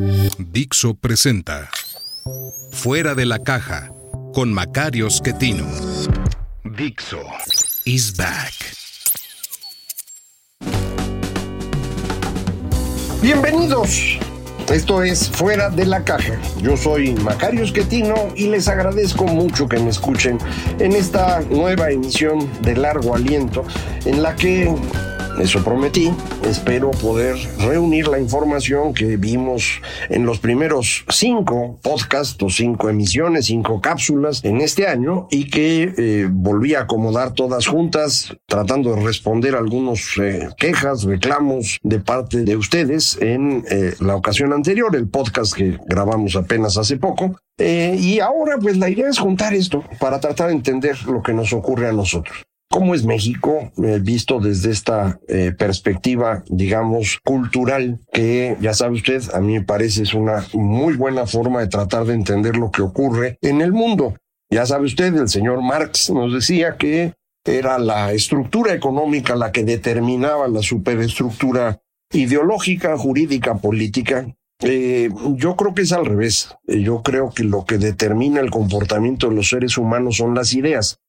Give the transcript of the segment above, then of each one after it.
Dixo presenta Fuera de la caja con Macario Schettino. Dixo is back. Bienvenidos. Esto es Fuera de la Caja. Yo soy Macario Esquetino y les agradezco mucho que me escuchen en esta nueva emisión de largo aliento en la que eso prometí. Espero poder reunir la información que vimos en los primeros cinco podcasts o cinco emisiones, cinco cápsulas en este año y que eh, volví a acomodar todas juntas tratando de responder algunos eh, quejas, reclamos de parte de ustedes en eh, la ocasión anterior, el podcast que grabamos apenas hace poco. y ahora pues la idea es juntar esto para tratar de entender lo que nos ocurre a nosotros cómo es México eh, visto desde esta eh, perspectiva, digamos, cultural, que ya sabe usted, a mí me parece es una muy buena forma de tratar de entender lo que ocurre en el mundo. Ya sabe usted, el señor Marx nos decía que era la estructura económica la que determinaba la superestructura ideológica, jurídica, política. Eh, yo creo que es al revés. Yo creo que lo que determina el comportamiento de los seres humanos son las ideas.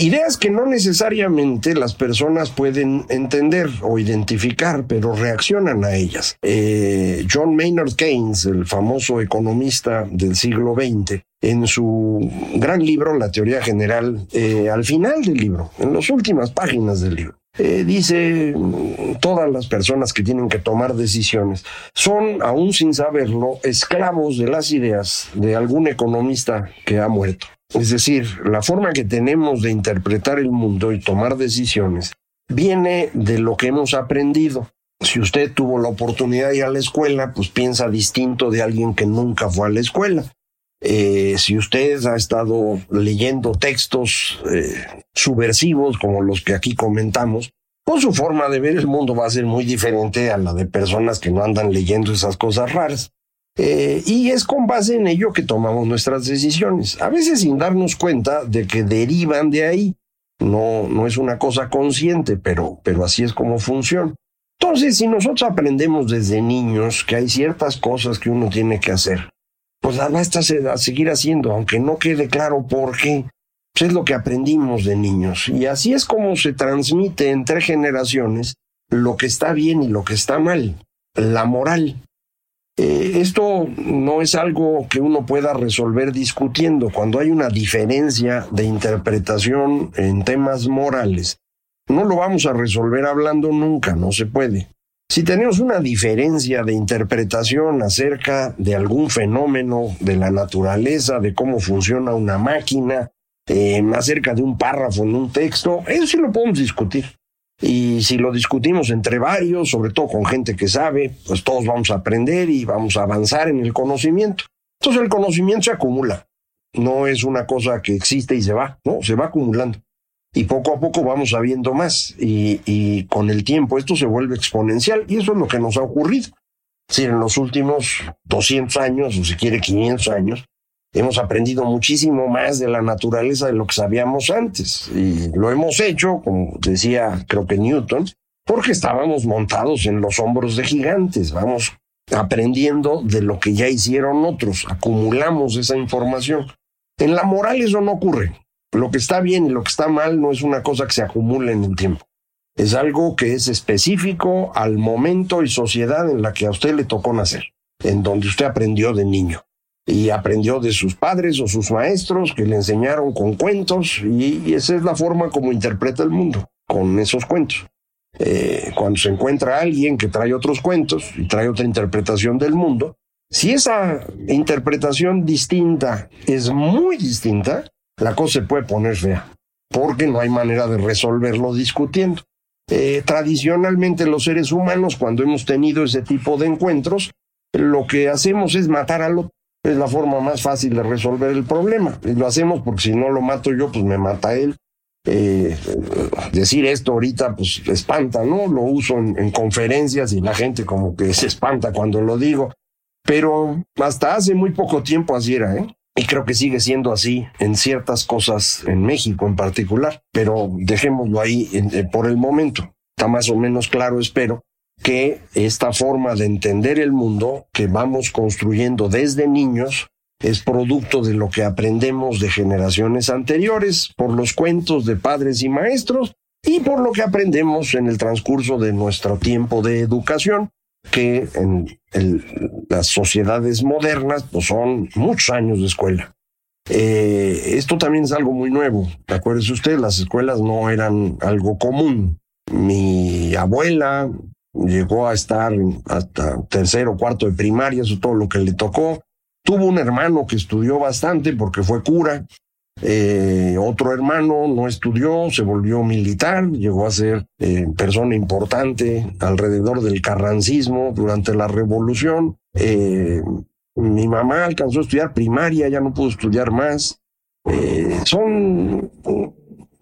Ideas que no necesariamente las personas pueden entender o identificar, pero reaccionan a ellas. Eh, John Maynard Keynes, el famoso economista del siglo XX, en su gran libro, La Teoría General, eh, al final del libro, en las últimas páginas del libro, eh, dice, todas las personas que tienen que tomar decisiones son, aún sin saberlo, esclavos de las ideas de algún economista que ha muerto. Es decir, la forma que tenemos de interpretar el mundo y tomar decisiones viene de lo que hemos aprendido. Si usted tuvo la oportunidad de ir a la escuela, pues piensa distinto de alguien que nunca fue a la escuela. Eh, si usted ha estado leyendo textos eh, subversivos como los que aquí comentamos, pues su forma de ver el mundo va a ser muy diferente a la de personas que no andan leyendo esas cosas raras. Eh, y es con base en ello que tomamos nuestras decisiones, a veces sin darnos cuenta de que derivan de ahí. No, no es una cosa consciente, pero, pero así es como funciona. Entonces, si nosotros aprendemos desde niños que hay ciertas cosas que uno tiene que hacer, pues basta a seguir haciendo, aunque no quede claro por qué. Pues es lo que aprendimos de niños. Y así es como se transmite entre generaciones lo que está bien y lo que está mal, la moral. Eh, esto no es algo que uno pueda resolver discutiendo. Cuando hay una diferencia de interpretación en temas morales, no lo vamos a resolver hablando nunca, no se puede. Si tenemos una diferencia de interpretación acerca de algún fenómeno de la naturaleza, de cómo funciona una máquina, eh, acerca de un párrafo en un texto, eso sí lo podemos discutir. Y si lo discutimos entre varios, sobre todo con gente que sabe, pues todos vamos a aprender y vamos a avanzar en el conocimiento. Entonces el conocimiento se acumula. No es una cosa que existe y se va, no, se va acumulando. Y poco a poco vamos sabiendo más. Y, y con el tiempo esto se vuelve exponencial y eso es lo que nos ha ocurrido. Si en los últimos 200 años, o si quiere 500 años, hemos aprendido muchísimo más de la naturaleza de lo que sabíamos antes. Y lo hemos hecho, como decía creo que Newton, porque estábamos montados en los hombros de gigantes. Vamos aprendiendo de lo que ya hicieron otros, acumulamos esa información. En la moral eso no ocurre. Lo que está bien y lo que está mal no es una cosa que se acumula en el tiempo. Es algo que es específico al momento y sociedad en la que a usted le tocó nacer, en donde usted aprendió de niño y aprendió de sus padres o sus maestros que le enseñaron con cuentos y, esa es la forma como interpreta el mundo, con esos cuentos. Eh, cuando se encuentra alguien que trae otros cuentos y trae otra interpretación del mundo, si esa interpretación distinta es muy distinta, la cosa se puede poner fea, porque no hay manera de resolverlo discutiendo. Eh, tradicionalmente los seres humanos, cuando hemos tenido ese tipo de encuentros, lo que hacemos es matar al otro. Es la forma más fácil de resolver el problema. Y lo hacemos porque si no lo mato yo, pues me mata él. Eh, decir esto ahorita, pues espanta, ¿no? Lo uso en, en conferencias y la gente como que se espanta cuando lo digo. Pero hasta hace muy poco tiempo así era, ¿eh? Y creo que sigue siendo así en ciertas cosas en México en particular, pero dejémoslo ahí eh, por el momento. Está más o menos claro, espero, que esta forma de entender el mundo que vamos construyendo desde niños es producto de lo que aprendemos de generaciones anteriores, por los cuentos de padres y maestros y por lo que aprendemos en el transcurso de nuestro tiempo de educación, que en las sociedades modernas pues son muchos años de escuela. Eh, esto también es algo muy nuevo. Acuérdese usted, las escuelas no eran algo común. Mi abuela llegó a estar hasta tercero cuarto de primaria, eso es todo lo que le tocó. Tuvo un hermano que estudió bastante porque fue cura. Eh, otro hermano no estudió, se volvió militar, llegó a ser eh, persona importante alrededor del carrancismo durante la revolución. Eh, mi mamá alcanzó a estudiar primaria, ya no pudo estudiar más. son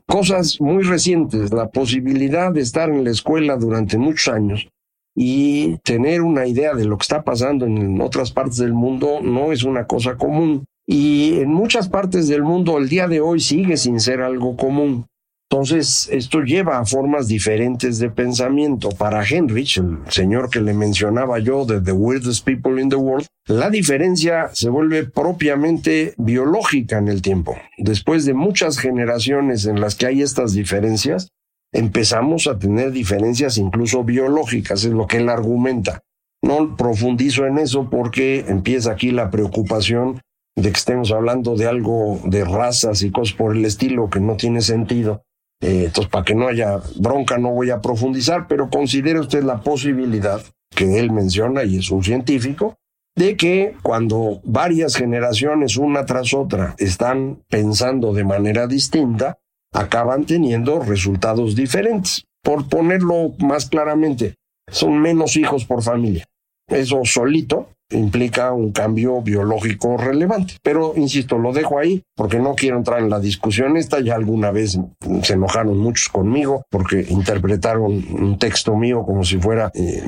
cosas muy recientes, la posibilidad de estar en la escuela durante muchos años y tener una idea de lo que está pasando en otras partes del mundo no es una cosa común. Y en muchas partes del mundo el día de hoy sigue sin ser algo común. Entonces, esto lleva a formas diferentes de pensamiento. Para Henrich, el señor que le mencionaba yo de The Weirdest People in the World, la diferencia se vuelve propiamente biológica en el tiempo. Después de muchas generaciones en las que hay estas diferencias, empezamos a tener diferencias incluso biológicas, es lo que él argumenta. No profundizo en eso porque empieza aquí la preocupación de que estemos hablando de algo de razas y cosas por el estilo que no tiene sentido. Eh, entonces, para que no haya bronca, no voy a profundizar, pero considere usted la posibilidad que él menciona, y es un científico, de que cuando varias generaciones, una tras otra, están pensando de manera distinta, acaban teniendo resultados diferentes. Por ponerlo más claramente, son menos hijos por familia. Eso solito implica un cambio biológico relevante. Pero, insisto, lo dejo ahí porque no quiero entrar en la discusión esta. Ya alguna vez se enojaron muchos conmigo porque interpretaron un texto mío como si fuera eh,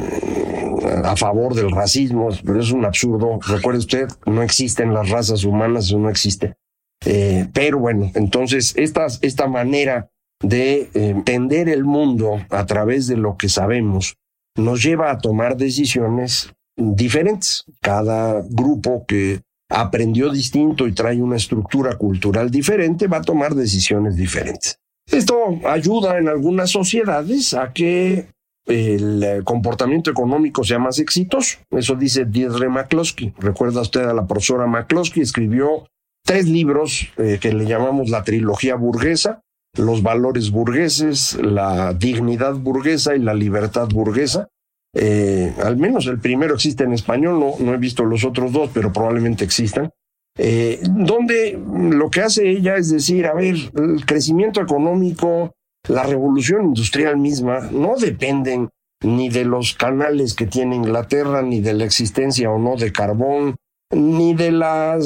a favor del racismo, pero es un absurdo. Recuerde usted, no existen las razas humanas, eso no existe. Eh, pero bueno, entonces esta, esta manera de entender el mundo a través de lo que sabemos nos lleva a tomar decisiones diferentes. Cada grupo que aprendió distinto y trae una estructura cultural diferente va a tomar decisiones diferentes. Esto ayuda en algunas sociedades a que el comportamiento económico sea más exitoso. Eso dice Deirdre McCloskey. Recuerda usted a la profesora McCloskey, escribió tres libros eh, que le llamamos la trilogía burguesa, los valores burgueses, la dignidad burguesa y la libertad burguesa. Eh, al menos el primero existe en español, no, he visto los otros dos, pero probablemente existan. Eh, donde lo que hace ella es decir, a ver, el crecimiento económico, la revolución industrial misma, no dependen ni de los canales que tiene Inglaterra, ni de la existencia o no de carbón, ni de la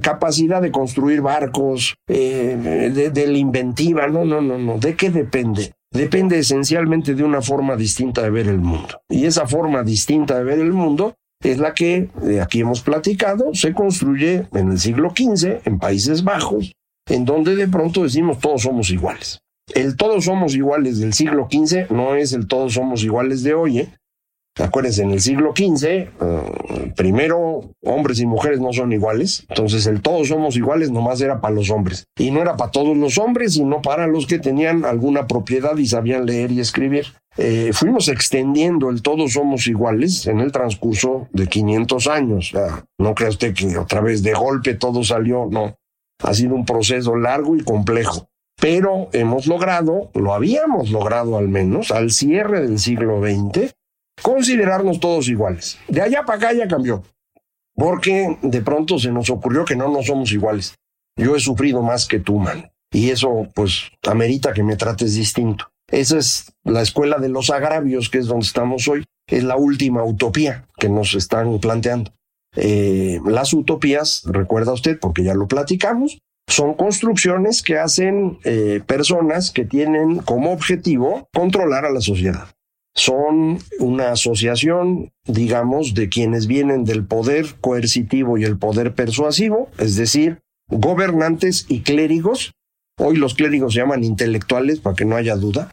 capacidad de construir barcos, eh, de, de, la inventiva, no, no, no, no. ¿De qué depende? Depende esencialmente de una forma distinta de ver el mundo. Y esa forma distinta de ver el mundo es la que, de aquí hemos platicado, se construye en el siglo XV en Países Bajos, en donde de pronto decimos todos somos iguales. El todos somos iguales del siglo XV no es el todos somos iguales de hoy, ¿eh? Acuérdense, en el siglo XV, eh, primero, hombres y mujeres no son iguales, entonces el todos somos iguales nomás era para los hombres. Y no era para todos los hombres, sino para los que tenían alguna propiedad y sabían leer y escribir. Eh, fuimos extendiendo el todos somos iguales en el transcurso de 500 años. no crea usted que otra vez de golpe todo salió, no. Ha sido un proceso largo y complejo pero hemos logrado, lo habíamos logrado al menos, al cierre del siglo XX, considerarnos todos iguales. De allá para acá ya cambió, porque de pronto se nos ocurrió que no nos somos iguales. Yo he sufrido más que tú, man. Y eso, pues, amerita que me trates distinto. Esa es la escuela de los agravios, que es donde estamos hoy. Es la última utopía que nos están planteando. Eh, las utopías, recuerda usted, porque ya lo platicamos, son construcciones que hacen eh, personas que tienen como objetivo controlar a la sociedad. Son una asociación, digamos, de quienes vienen del poder coercitivo y el poder persuasivo, es decir, gobernantes y clérigos. Hoy los clérigos se llaman intelectuales, para que no haya duda.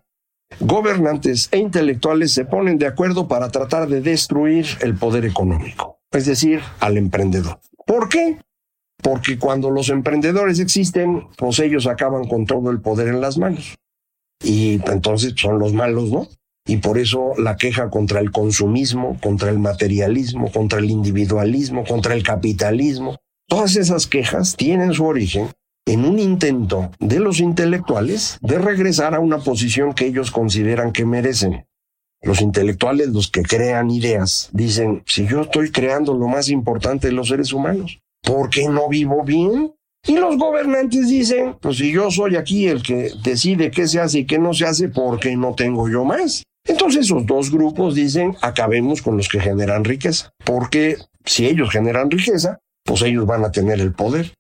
Gobernantes e intelectuales se ponen de acuerdo para tratar de destruir el poder económico, es decir, al emprendedor. ¿Por qué? porque cuando los emprendedores existen, pues ellos acaban con todo el poder en las manos. Y entonces son los malos, ¿no? Y por eso la queja contra el consumismo, contra el materialismo, contra el individualismo, contra el capitalismo, todas esas quejas tienen su origen en un intento de los intelectuales de regresar a una posición que ellos consideran que merecen. Los intelectuales, los que crean ideas, dicen, si yo estoy creando lo más importante de los seres humanos, ¿por qué no vivo bien? Y los gobernantes dicen, pues si yo soy aquí el que decide qué se hace y qué no se hace, ¿por qué no tengo yo más? Entonces esos dos grupos dicen, acabemos con los que generan riqueza, porque si ellos generan riqueza, pues ellos van a tener el poder.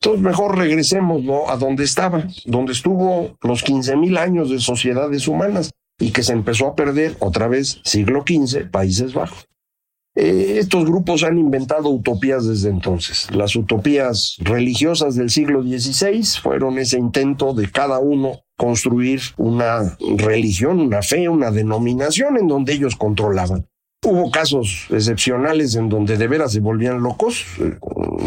Entonces mejor regresemos a donde estaba, donde estuvo los 15 mil años de sociedades humanas y que se empezó a perder otra vez siglo XV, Países Bajos. Eh, estos grupos han inventado utopías desde entonces. Las utopías religiosas del siglo XVI fueron ese intento de cada uno construir una religión, una fe, una denominación en donde ellos controlaban. Hubo casos excepcionales en donde de veras se volvían locos. Eh,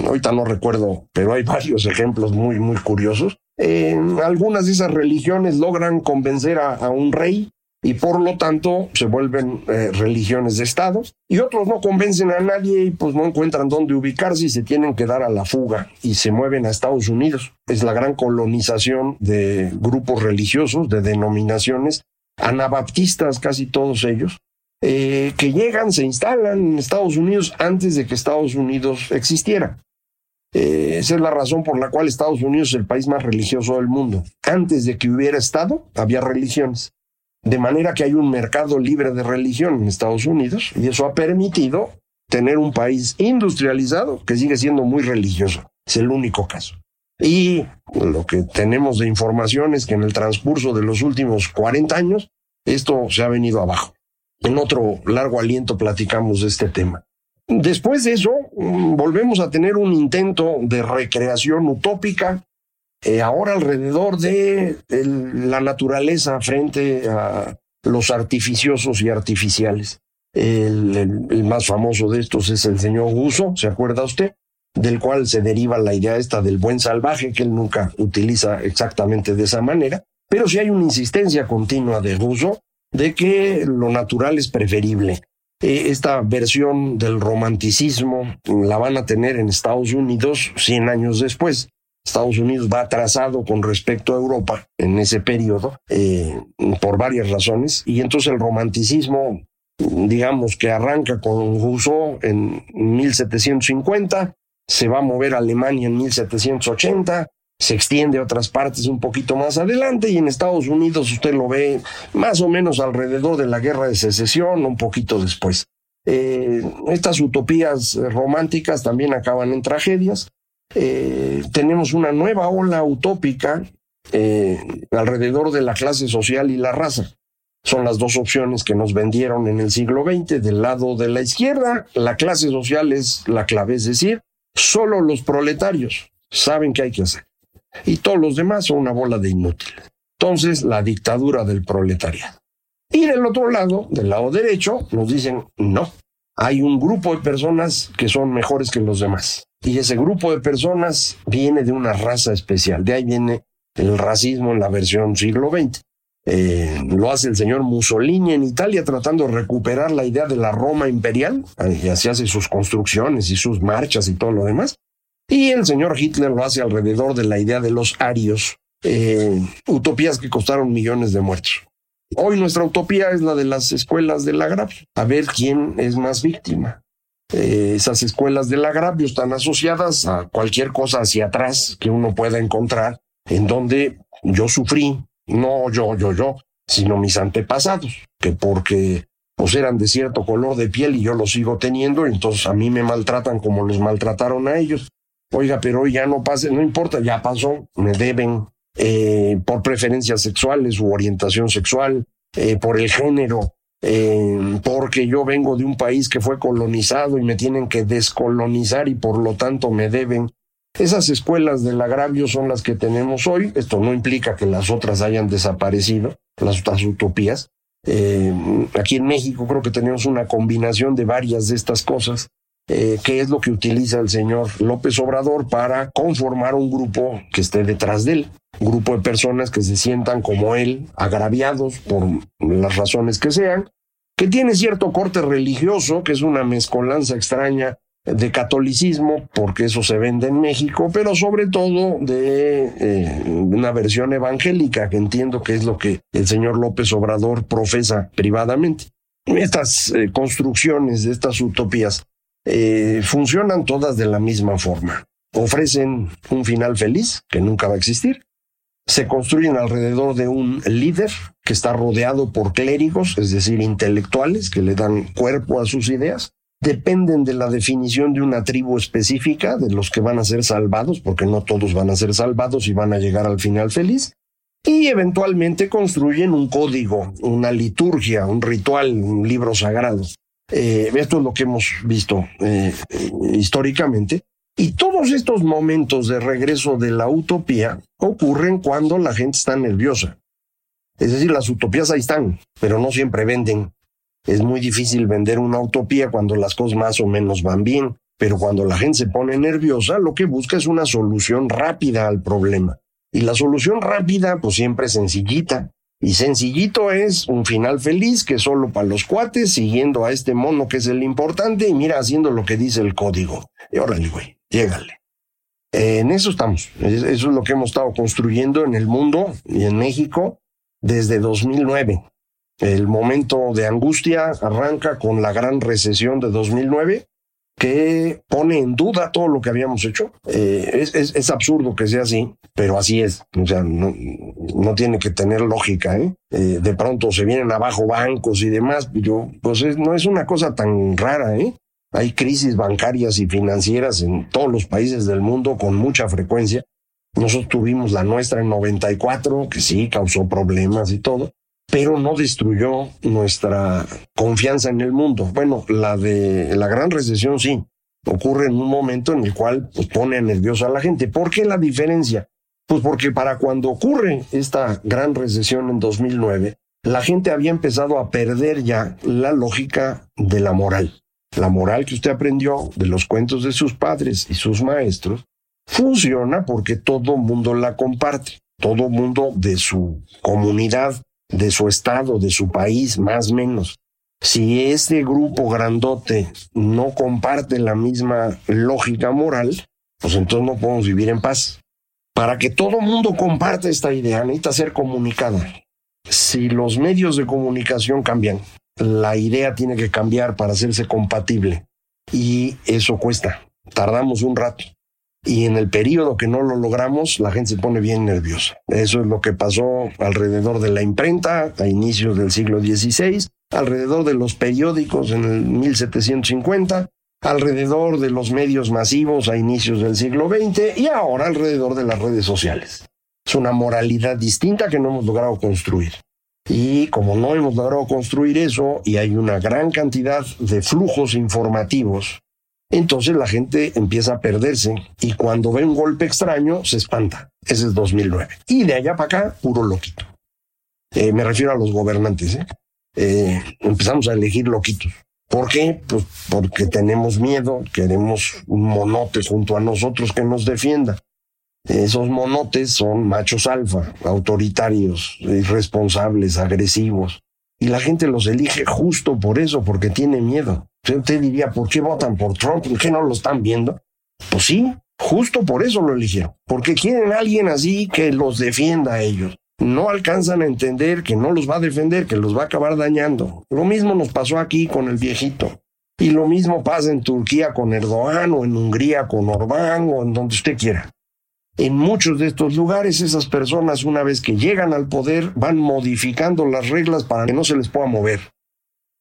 ahorita no recuerdo, pero hay varios ejemplos muy, muy curiosos. En algunas de esas religiones logran convencer a un rey y por lo tanto se vuelven eh, religiones de Estado y otros no convencen a nadie y pues no encuentran dónde ubicarse y se tienen que dar a la fuga y se mueven a Estados Unidos. Es la gran colonización de grupos religiosos, de denominaciones, anabaptistas casi todos ellos, eh, que llegan, se instalan en Estados Unidos antes de que Estados Unidos existiera. Eh, esa es la razón por la cual Estados Unidos es el país más religioso del mundo. Antes de que hubiera Estado, había religiones. De manera que hay un mercado libre de religión en Estados Unidos y eso ha permitido tener un país industrializado que sigue siendo muy religioso. Es el único caso. Y lo que tenemos de información es que en el transcurso de los últimos 40 años, esto se ha venido abajo. En otro largo aliento platicamos de este tema. Después de eso, mm, volvemos a tener un intento de recreación utópica eh, ahora alrededor de la naturaleza frente a los artificiosos y artificiales. El, más famoso de estos es el señor Guso, ¿se acuerda usted? Del cual se deriva la idea esta del buen salvaje, que él nunca utiliza exactamente de esa manera, pero sí hay una insistencia continua de Guso de que lo natural es preferible. Eh, esta versión del romanticismo la van a tener en Estados Unidos 100 años después. Estados Unidos va atrasado con respecto a Europa en ese periodo eh, por varias razones y entonces el romanticismo digamos que arranca con Rousseau en 1750, se va a mover a Alemania en 1780, se extiende a otras partes un poquito más adelante y en Estados Unidos usted lo ve más o menos alrededor de la guerra de secesión, un poquito después. Eh, estas utopías románticas también acaban en tragedias. Eh, tenemos una nueva ola utópica eh, alrededor de la clase social y la raza. Son las dos opciones que nos vendieron en el siglo XX. Del lado de la izquierda, la clase social es la clave, es decir, solo los proletarios saben qué hay que hacer. Y todos los demás son una bola de inútiles. Entonces, la dictadura del proletariado. Y del otro lado, del lado derecho, nos dicen, no, hay un grupo de personas que son mejores que los demás. Y ese grupo de personas viene de una raza especial. De ahí viene el racismo en la versión siglo XX. Eh, lo hace el señor Mussolini en Italia tratando de recuperar la idea de la Roma imperial, y así hace sus construcciones y sus marchas y todo lo demás. Y el señor Hitler lo hace alrededor de la idea de los arios, eh, utopías que costaron millones de muertos. Hoy nuestra utopía es la de las escuelas del agravio, a ver quién es más víctima. Eh, esas escuelas del agravio están asociadas a cualquier cosa hacia atrás que uno pueda encontrar en donde yo sufrí, no yo, yo, yo, sino mis antepasados, que porque pues eran de cierto color de piel y yo lo sigo teniendo, entonces a mí me maltratan como los maltrataron a ellos. Oiga, pero hoy ya no pase, no importa, ya pasó, me deben eh, por preferencias sexuales u orientación sexual, eh, por el género, eh, porque yo vengo de un país que fue colonizado y me tienen que descolonizar y por lo tanto me deben. Esas escuelas del agravio son las que tenemos hoy. Esto no implica que las otras hayan desaparecido, las otras utopías. Aquí en México creo que tenemos una combinación de varias de estas cosas, eh, que es lo que utiliza el señor López Obrador para conformar un grupo que esté detrás de él un grupo de personas que se sientan como él, agraviados por las razones que sean, que tiene cierto corte religioso, que es una mezcolanza extraña de catolicismo, porque eso se vende en México, pero sobre todo de eh, una versión evangélica, que entiendo que es lo que el señor López Obrador profesa privadamente. Estas eh, construcciones estas utopías eh, funcionan todas de la misma forma. Ofrecen un final feliz, que nunca va a existir, se construyen alrededor de un líder que está rodeado por clérigos, es decir, intelectuales que le dan cuerpo a sus ideas. Dependen de la definición de una tribu específica, de los que van a ser salvados, porque no todos van a ser salvados y van a llegar al final feliz. Y eventualmente construyen un código, una liturgia, un ritual, un libro sagrado. Eh, esto es lo que hemos visto eh, históricamente. Y todos estos momentos de regreso de la utopía ocurren cuando la gente está nerviosa. Es decir, las utopías ahí están, pero no siempre venden. Es muy difícil vender una utopía cuando las cosas más o menos van bien, pero cuando la gente se pone nerviosa, lo que busca es una solución rápida al problema. Y la solución rápida, pues siempre es sencillita. Y sencillito es un final feliz que solo para los cuates, siguiendo a este mono que es el importante y mira haciendo lo que dice el código. Y órale, güey llégale. en eso estamos. Eso es lo que hemos estado construyendo en el mundo y en México desde 2009. El momento de angustia arranca con la gran recesión de 2009 que pone en duda todo lo que habíamos hecho. Eh, es, es, absurdo que sea así, pero así es. O sea, no, no tiene que tener lógica. ¿eh? ¿eh? de pronto se vienen abajo bancos y demás. Yo, pues no es una cosa tan rara. ¿eh? Hay crisis bancarias y financieras en todos los países del mundo con mucha frecuencia. Nosotros tuvimos la nuestra en 94, que sí causó problemas y todo, pero no destruyó nuestra confianza en el mundo. Bueno, la de la gran recesión sí, ocurre en un momento en el cual pues, pone nerviosa a la gente. ¿Por qué la diferencia? Pues porque para cuando ocurre esta gran recesión en 2009, la gente había empezado a perder ya la lógica de la moral. La moral que usted aprendió de los cuentos de sus padres y sus maestros funciona porque todo mundo la comparte, todo mundo de su comunidad, de su estado, de su país, más menos. Si este grupo grandote no comparte la misma lógica moral, pues entonces no podemos vivir en paz. Para que todo mundo comparta esta idea, necesita ser comunicada. Si los medios de comunicación cambian, la idea tiene que cambiar para hacerse compatible. Y eso cuesta. Tardamos un rato. Y en el periodo que no lo logramos, la gente se pone bien nerviosa. Eso es lo que pasó alrededor de la imprenta a inicios del siglo XVI, alrededor de los periódicos en el 1750, alrededor de los medios masivos a inicios del siglo XX y ahora alrededor de las redes sociales. Es una moralidad distinta que no hemos logrado construir. Y como no hemos logrado construir eso y hay una gran cantidad de flujos informativos, entonces la gente empieza a perderse y cuando ve un golpe extraño se espanta. Ese es 2009. Y de allá para acá, puro loquito. Eh, me refiero a los gobernantes. ¿eh? ¿eh? empezamos a elegir loquitos. ¿Por qué? Pues porque tenemos miedo, queremos un monote junto a nosotros que nos defienda. Esos monotes son machos alfa, autoritarios, irresponsables, agresivos. Y la gente los elige justo por eso, porque tiene miedo. Usted diría, ¿por qué votan por Trump? ¿Por qué no lo están viendo? Pues sí, justo por eso lo eligieron. Porque quieren a alguien así que los defienda a ellos. No alcanzan a entender que no los va a defender, que los va a acabar dañando. Lo mismo nos pasó aquí con el viejito. Y lo mismo pasa en Turquía con Erdogan o en Hungría con Orbán o en donde usted quiera. En muchos de estos lugares, esas personas, una vez que llegan al poder, van modificando las reglas para que no se les pueda mover.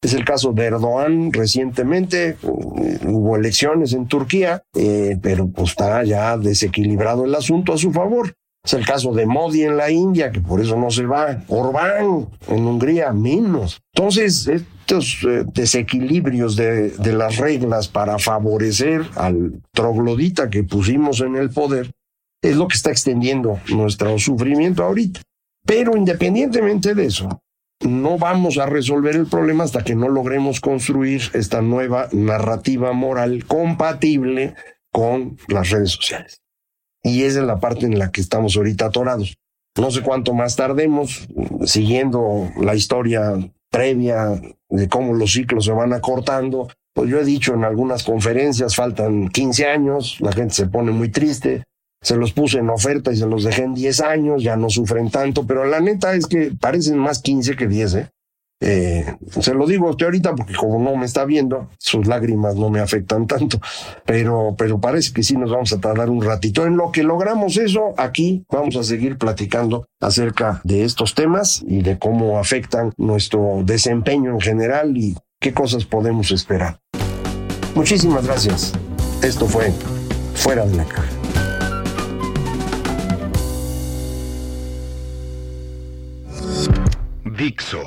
Es el caso de Erdogan recientemente, hubo elecciones en Turquía, eh, pero pues está ya desequilibrado el asunto a su favor. Es el caso de Modi en la India, que por eso no se va. Orbán en Hungría, menos. Entonces, estos eh, desequilibrios de, de las reglas para favorecer al troglodita que pusimos en el poder es lo que está extendiendo nuestro sufrimiento ahorita. Pero independientemente de eso, no vamos a resolver el problema hasta que no logremos construir esta nueva narrativa moral compatible con las redes sociales. Y esa es la parte en la que estamos ahorita atorados. No sé cuánto más tardemos siguiendo la historia previa de cómo los ciclos se van acortando. Pues yo he dicho en algunas conferencias, faltan 15 años, la gente se pone muy triste, se los puse en oferta y se los dejé en 10 años, ya no sufren tanto, pero la neta es que parecen más 15 que 10, ¿eh? Eh, se lo digo a usted ahorita porque como no me está viendo, sus lágrimas no me afectan tanto, pero, pero parece que sí nos vamos a tardar un ratito. En lo que logramos eso, aquí vamos a seguir platicando acerca de estos temas y de cómo afectan nuestro desempeño en general y qué cosas podemos esperar. Muchísimas gracias. Esto fue Fuera de la Caja. Dixo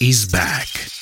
is back.